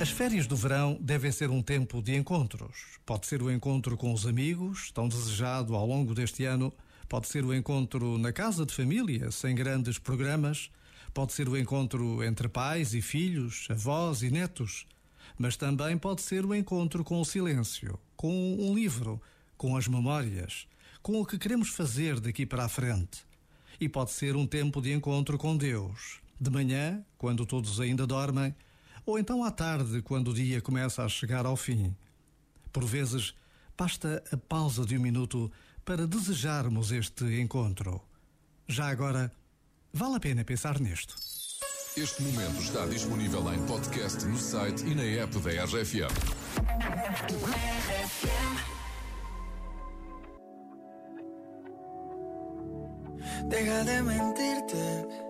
As férias do verão devem ser um tempo de encontros. Pode ser o encontro com os amigos, tão desejado ao longo deste ano. Pode ser o encontro na casa de família, sem grandes programas. Pode ser o encontro entre pais e filhos, avós e netos. Mas também pode ser o encontro com o silêncio, com um livro, com as memórias, com o que queremos fazer daqui para a frente. E pode ser um tempo de encontro com Deus. De manhã, quando todos ainda dormem ou então à tarde, quando o dia começa a chegar ao fim. Por vezes, basta a pausa de um minuto para desejarmos este encontro. Já agora, vale a pena pensar nisto. Este momento está disponível em podcast no site e na app da RFM. Deja de mentirte.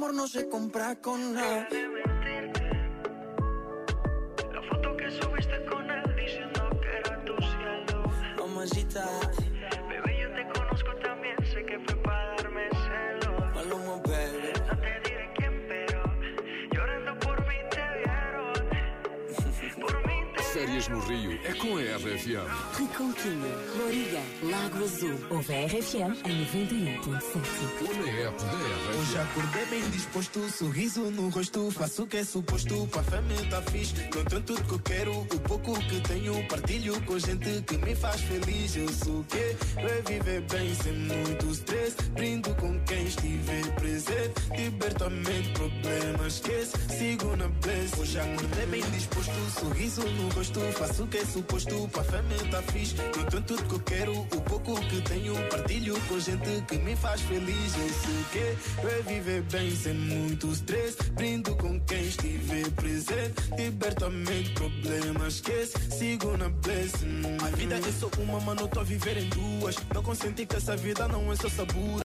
amor no se compra con nada. Férias no Rio é com a RFM. Reconquinho, Loriga, Lago Azul. Ouve a RFM em 91.7. Ou na app da Hoje RFM. acordei bem disposto, sorriso no rosto, faço o que é suposto, pra fama tá fixe. Não tenho tudo que eu quero, o pouco que tenho, partilho com gente que me faz feliz. Eu sou o quê? É viver bem sem muito stress, brindo com quem estiver presente, liberto a mente, problemas esquece, sigo na bless. Hoje acordei bem disposto, sorriso no rosto, faço o que é suposto, pra fama tá fixe. Não tenho tudo que eu quero, o pouco que tenho, partilho com gente que me faz feliz. Eu sei que é viver bem sem muito stress. Brindo com quem estiver presente. Liberto a mente, problemas esquece. Sigo na blessing. A vida é só uma, mano, tô a viver em duas. Não consenti que essa vida não é só sabor.